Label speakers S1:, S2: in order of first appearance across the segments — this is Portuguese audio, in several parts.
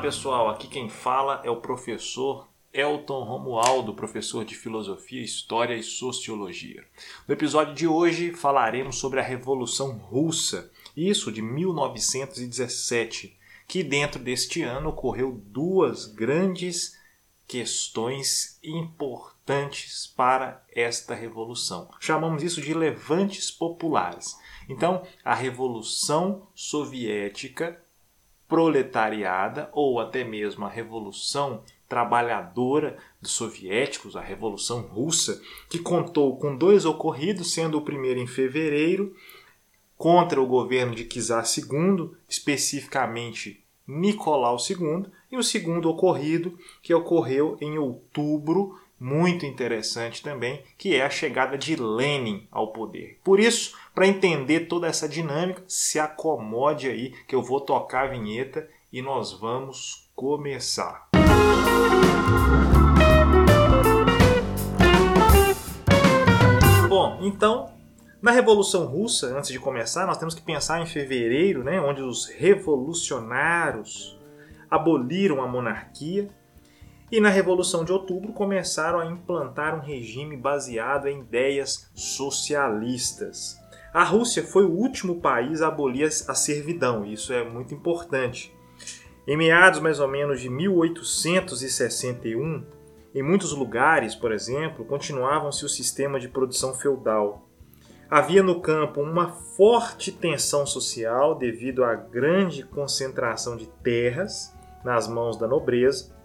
S1: pessoal, aqui quem fala é o professor Elton Romualdo, professor de Filosofia, História e Sociologia. No episódio de hoje falaremos sobre a Revolução Russa, isso de 1917, que dentro deste ano ocorreu duas grandes questões importantes para esta revolução. Chamamos isso de levantes populares. Então, a Revolução Soviética proletariada ou até mesmo a Revolução Trabalhadora dos Soviéticos, a Revolução Russa, que contou com dois ocorridos, sendo o primeiro em fevereiro, contra o governo de Czar II, especificamente Nicolau II, e o segundo ocorrido, que ocorreu em outubro muito interessante também, que é a chegada de Lenin ao poder. Por isso, para entender toda essa dinâmica, se acomode aí que eu vou tocar a vinheta e nós vamos começar. Bom, então, na Revolução Russa, antes de começar, nós temos que pensar em fevereiro, né, onde os revolucionários aboliram a monarquia e na Revolução de Outubro começaram a implantar um regime baseado em ideias socialistas. A Rússia foi o último país a abolir a servidão, isso é muito importante. Em meados mais ou menos de 1861, em muitos lugares, por exemplo, continuavam-se o sistema de produção feudal. Havia no campo uma forte tensão social devido à grande concentração de terras nas mãos da nobreza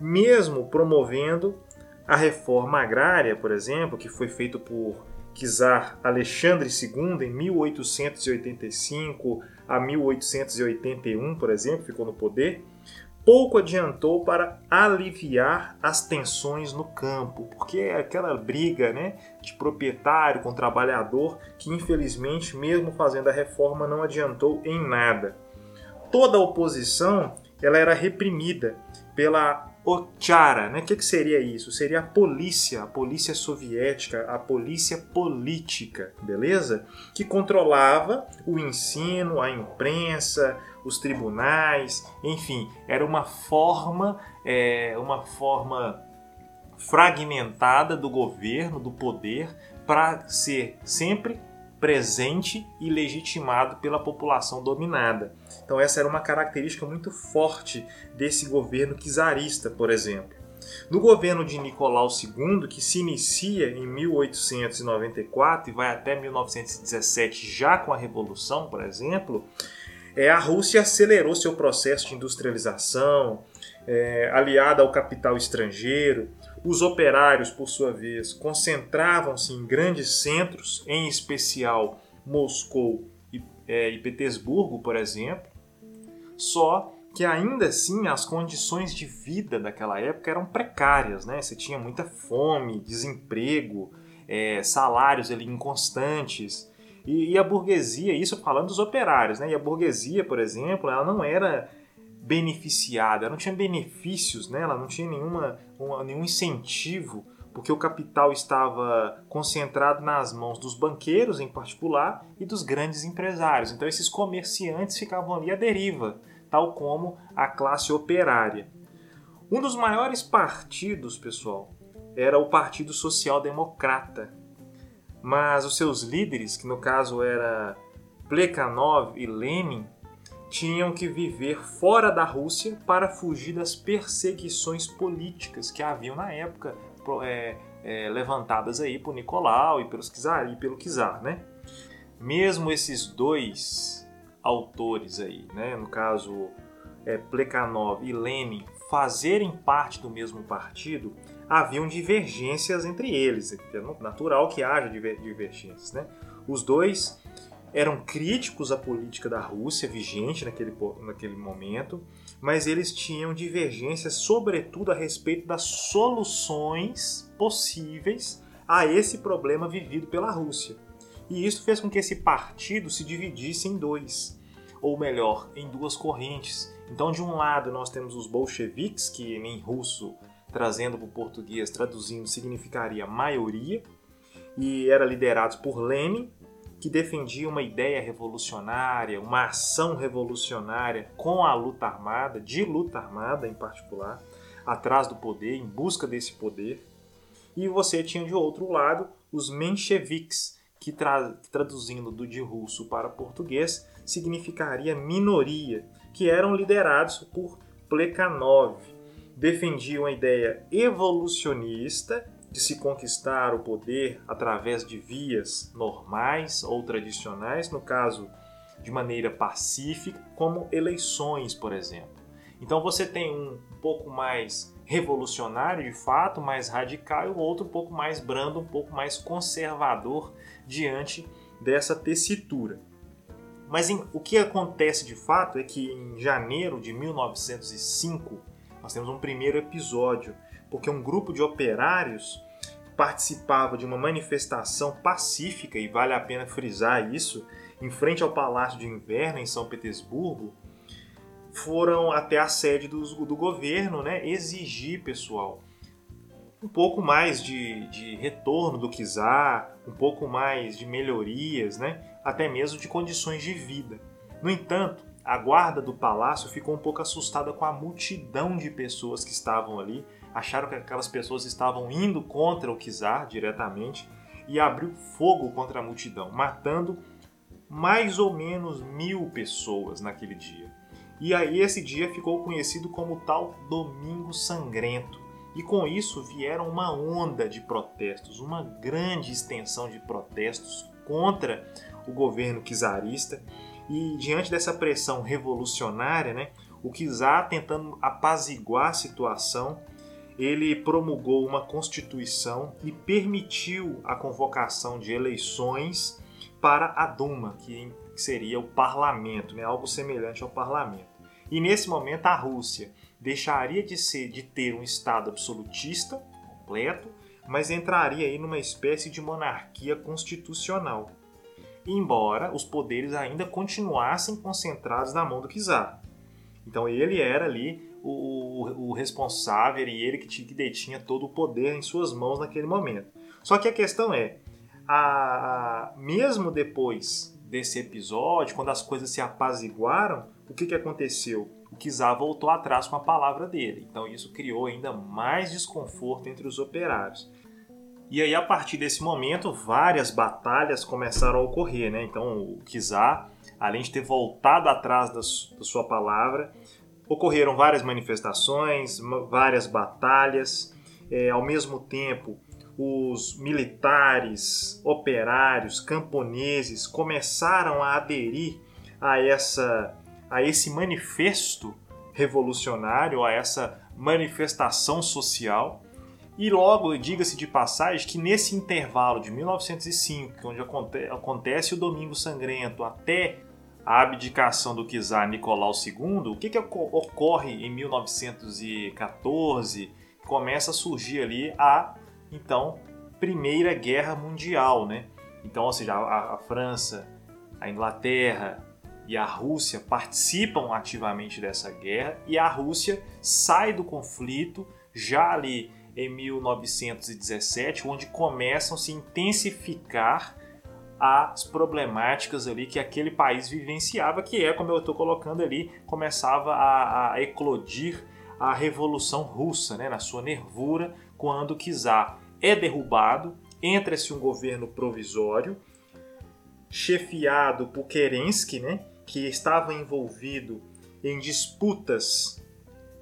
S1: mesmo promovendo a reforma agrária, por exemplo, que foi feita por czar Alexandre II em 1885 a 1881, por exemplo, ficou no poder, pouco adiantou para aliviar as tensões no campo, porque é aquela briga né, de proprietário com trabalhador que, infelizmente, mesmo fazendo a reforma, não adiantou em nada. Toda a oposição ela era reprimida pela Ochara, né? O que, que seria isso? Seria a polícia, a polícia soviética, a polícia política, beleza? Que controlava o ensino, a imprensa, os tribunais, enfim, era uma forma, é, uma forma fragmentada do governo, do poder, para ser sempre presente e legitimado pela população dominada. Então essa era uma característica muito forte desse governo czarista, por exemplo. No governo de Nicolau II, que se inicia em 1894 e vai até 1917, já com a Revolução, por exemplo, é, a Rússia acelerou seu processo de industrialização, é, aliada ao capital estrangeiro, os operários, por sua vez, concentravam-se em grandes centros, em especial Moscou e, é, e Petersburgo, por exemplo, só que ainda assim as condições de vida daquela época eram precárias, né? Você tinha muita fome, desemprego, é, salários ali inconstantes. E, e, a burguesia, isso falando dos operários, né? E a burguesia, por exemplo, ela não era beneficiada, ela não tinha benefícios, né? ela não tinha nenhuma, nenhum incentivo, porque o capital estava concentrado nas mãos dos banqueiros, em particular, e dos grandes empresários. Então, esses comerciantes ficavam ali à deriva, tal como a classe operária. Um dos maiores partidos, pessoal, era o Partido Social Democrata, mas os seus líderes, que no caso era Plekhanov e Lenin, tinham que viver fora da Rússia para fugir das perseguições políticas que haviam na época é, é, levantadas aí por Nicolau e pelos czar e pelo czar, né? Mesmo esses dois autores aí, né, no caso é, Plekhanov e Lenin, fazerem parte do mesmo partido, haviam divergências entre eles. É natural que haja divergências, né? Os dois eram críticos à política da Rússia vigente naquele, naquele momento, mas eles tinham divergências, sobretudo a respeito das soluções possíveis a esse problema vivido pela Rússia. E isso fez com que esse partido se dividisse em dois, ou melhor, em duas correntes. Então, de um lado, nós temos os bolcheviques, que em russo, trazendo para o português, traduzindo, significaria maioria, e era liderados por Lenin, que defendia uma ideia revolucionária, uma ação revolucionária com a luta armada, de luta armada em particular, atrás do poder, em busca desse poder. E você tinha de outro lado os mencheviques, que, tra traduzindo do de russo para português significaria minoria, que eram liderados por Plekhanov. Defendiam a ideia evolucionista de se conquistar o poder através de vias normais ou tradicionais, no caso de maneira pacífica, como eleições, por exemplo. Então você tem um pouco mais revolucionário de fato, mais radical, e o outro um pouco mais brando, um pouco mais conservador diante dessa tessitura. Mas em, o que acontece de fato é que em janeiro de 1905 nós temos um primeiro episódio, porque um grupo de operários participava de uma manifestação pacífica, e vale a pena frisar isso, em frente ao Palácio de Inverno, em São Petersburgo, foram até a sede do, do governo né, exigir, pessoal, um pouco mais de, de retorno do czar, um pouco mais de melhorias, né, até mesmo de condições de vida. No entanto, a guarda do palácio ficou um pouco assustada com a multidão de pessoas que estavam ali acharam que aquelas pessoas estavam indo contra o czar diretamente e abriu fogo contra a multidão, matando mais ou menos mil pessoas naquele dia. E aí esse dia ficou conhecido como tal Domingo Sangrento. E com isso vieram uma onda de protestos, uma grande extensão de protestos contra o governo czarista. E diante dessa pressão revolucionária, né, o czar tentando apaziguar a situação, ele promulgou uma constituição e permitiu a convocação de eleições para a Duma, que seria o parlamento, né? algo semelhante ao parlamento. E nesse momento a Rússia deixaria de ser de ter um estado absolutista completo, mas entraria aí numa espécie de monarquia constitucional. Embora os poderes ainda continuassem concentrados na mão do czar. Então ele era ali o, o responsável e ele que, que detinha todo o poder em suas mãos naquele momento. Só que a questão é, a, a, mesmo depois desse episódio, quando as coisas se apaziguaram, o que, que aconteceu? O Kizar voltou atrás com a palavra dele. Então isso criou ainda mais desconforto entre os operários. E aí, a partir desse momento, várias batalhas começaram a ocorrer. Né? Então, o Kizar, além de ter voltado atrás da, da sua palavra, Ocorreram várias manifestações, várias batalhas, é, ao mesmo tempo os militares, operários, camponeses começaram a aderir a, essa, a esse manifesto revolucionário, a essa manifestação social. E logo, diga-se de passagem, que nesse intervalo de 1905, onde acontece o Domingo Sangrento, até a abdicação do czar Nicolau II, o que, que ocorre em 1914? Começa a surgir ali a, então, Primeira Guerra Mundial, né? Então, ou seja, a, a França, a Inglaterra e a Rússia participam ativamente dessa guerra e a Rússia sai do conflito já ali em 1917, onde começam a se intensificar as problemáticas ali que aquele país vivenciava, que é, como eu estou colocando ali, começava a, a, eclodir a Revolução Russa, né, na sua nervura, quando o é derrubado, entra-se um governo provisório, chefiado por Kerensky, né, que estava envolvido em disputas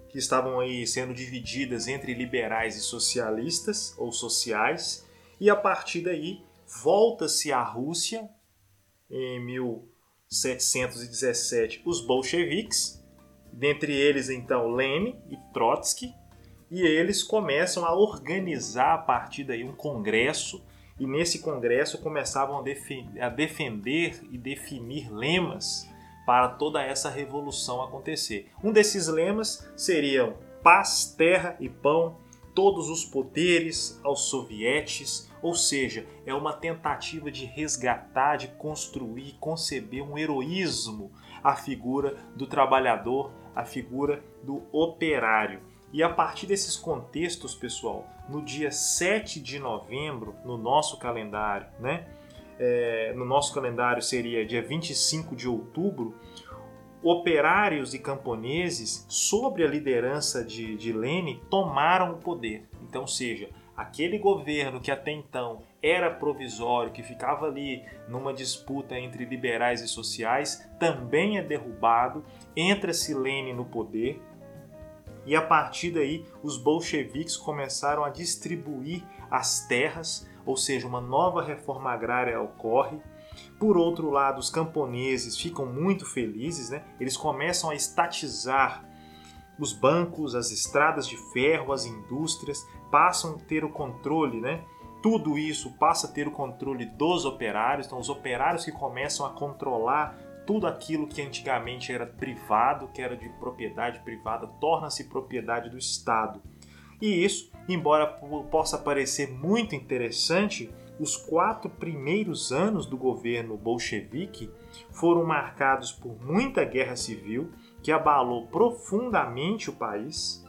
S1: que estavam aí sendo divididas entre liberais e socialistas ou sociais, e a partir daí volta-se à Rússia em 1717 os bolcheviques, dentre eles então Lenin e Trotsky, e eles começam a organizar a partir daí um congresso e nesse congresso começavam a defender e definir lemas para toda essa revolução acontecer. Um desses lemas seriam paz, terra e pão, todos os poderes aos sovietes, ou seja, é uma tentativa de resgatar, de construir, conceber um heroísmo à figura do trabalhador, à figura do operário. E a partir desses contextos, pessoal, no dia 7 de novembro, no nosso calendário, né, é, no nosso calendário seria dia 25 de outubro, operários e camponeses, sobre a liderança de, de Lenin, tomaram o poder. Então, seja, aquele governo que até então era provisório, que ficava ali numa disputa entre liberais e sociais, também é derrubado, entra-se Lenin no poder, e a partir daí os bolcheviques começaram a distribuir as terras, ou seja, uma nova reforma agrária ocorre, por outro lado, os camponeses ficam muito felizes, né? eles começam a estatizar os bancos, as estradas de ferro, as indústrias, passam a ter o controle, né? tudo isso passa a ter o controle dos operários, então os operários que começam a controlar tudo aquilo que antigamente era privado, que era de propriedade privada, torna-se propriedade do Estado. E isso, embora possa parecer muito interessante, os quatro primeiros anos do governo bolchevique foram marcados por muita guerra civil que abalou profundamente o país.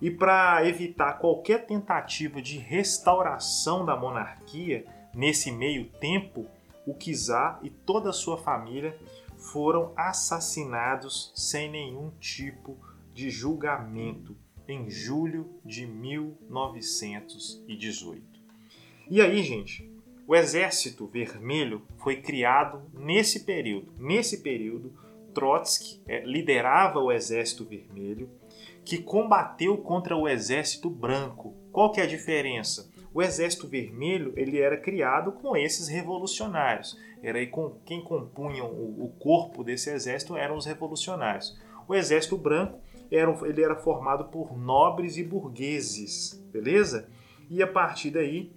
S1: E para evitar qualquer tentativa de restauração da monarquia nesse meio tempo, o czar e toda a sua família foram assassinados sem nenhum tipo de julgamento em julho de 1918. E aí, gente, o Exército Vermelho foi criado nesse período. Nesse período, Trotsky é, liderava o Exército Vermelho, que combateu contra o Exército Branco. Qual que é a diferença? O Exército Vermelho ele era criado com esses revolucionários. Era com quem compunham o, o corpo desse exército eram os revolucionários. O Exército Branco era, ele era formado por nobres e burgueses, beleza? E a partir daí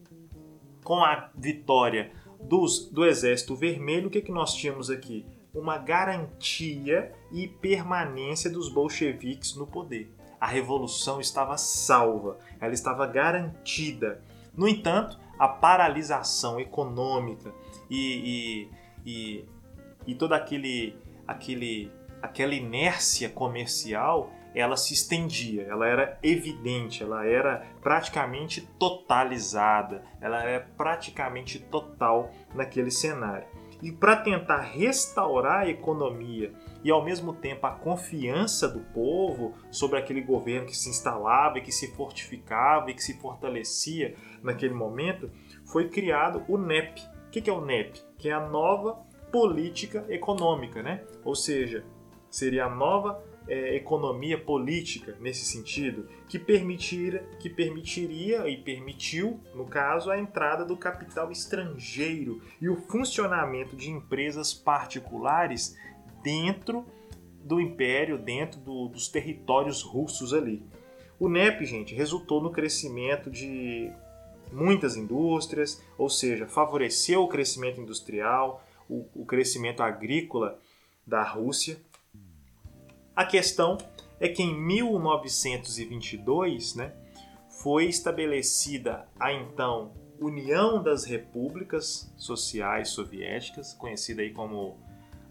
S1: com a vitória dos, do Exército Vermelho, o que, que nós tínhamos aqui? Uma garantia e permanência dos bolcheviques no poder. A revolução estava salva, ela estava garantida. No entanto, a paralisação econômica e, e, e, e toda aquele, aquele, aquela inércia comercial ela se estendia, ela era evidente, ela era praticamente totalizada, ela era praticamente total naquele cenário. E para tentar restaurar a economia e ao mesmo tempo a confiança do povo sobre aquele governo que se instalava e que se fortificava e que se fortalecia naquele momento, foi criado o NEP. O que é o NEP? Que é a nova política econômica, né? Ou seja, seria a nova é, economia política nesse sentido, que, permitir, que permitiria e permitiu, no caso, a entrada do capital estrangeiro e o funcionamento de empresas particulares dentro do império, dentro do, dos territórios russos ali. O NEP, gente, resultou no crescimento de muitas indústrias, ou seja, favoreceu o crescimento industrial, o, o crescimento agrícola da Rússia a questão é que em 1922 né, foi estabelecida a então União das Repúblicas Sociais Soviéticas, conhecida aí como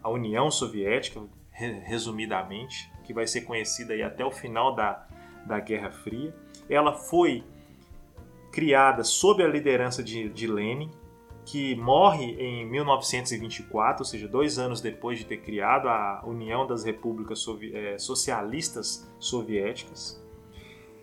S1: a União Soviética, resumidamente, que vai ser conhecida aí até o final da, da Guerra Fria. Ela foi criada sob a liderança de, de Lenin, que morre em 1924, ou seja, dois anos depois de ter criado a União das Repúblicas Sovi é, Socialistas Soviéticas.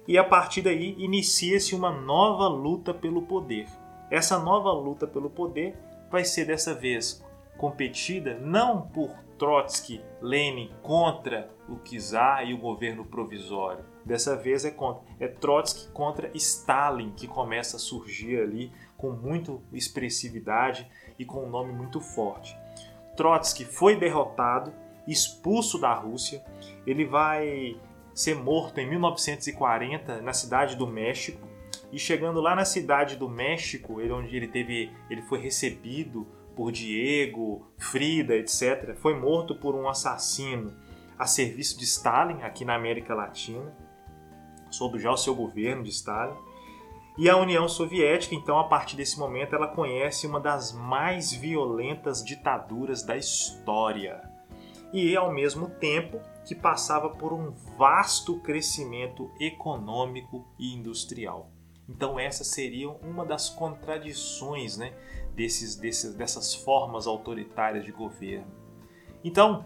S1: E a partir daí inicia-se uma nova luta pelo poder. Essa nova luta pelo poder vai ser dessa vez competida não por Trotsky, Lenin contra o czar e o governo provisório. Dessa vez é contra é Trotsky contra Stalin que começa a surgir ali com muita expressividade e com um nome muito forte. Trotsky foi derrotado, expulso da Rússia. Ele vai ser morto em 1940 na cidade do México. E chegando lá na cidade do México, ele, onde ele teve, ele foi recebido por Diego, Frida, etc. Foi morto por um assassino a serviço de Stalin aqui na América Latina, sob já o seu governo de Stalin. E a União Soviética, então, a partir desse momento, ela conhece uma das mais violentas ditaduras da história. E, ao mesmo tempo, que passava por um vasto crescimento econômico e industrial. Então, essa seria uma das contradições né, desses, desses, dessas formas autoritárias de governo. Então,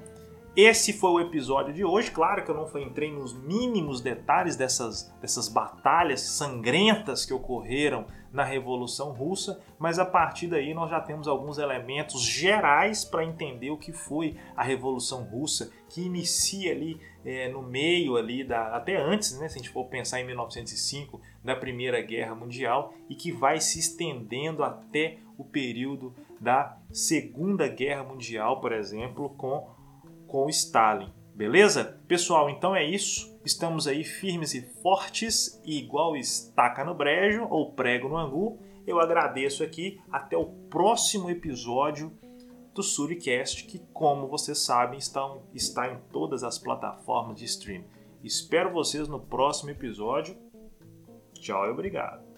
S1: esse foi o episódio de hoje. Claro que eu não entrei nos mínimos detalhes dessas, dessas batalhas sangrentas que ocorreram na Revolução Russa, mas a partir daí nós já temos alguns elementos gerais para entender o que foi a Revolução Russa, que inicia ali é, no meio ali da até antes, né, se a gente for pensar em 1905, da Primeira Guerra Mundial e que vai se estendendo até o período da Segunda Guerra Mundial, por exemplo, com com Stalin. Beleza? Pessoal, então é isso. Estamos aí firmes e fortes, igual estaca no brejo ou prego no angu. Eu agradeço aqui. Até o próximo episódio do Suricast, que, como vocês sabem, estão, está em todas as plataformas de stream. Espero vocês no próximo episódio. Tchau e obrigado.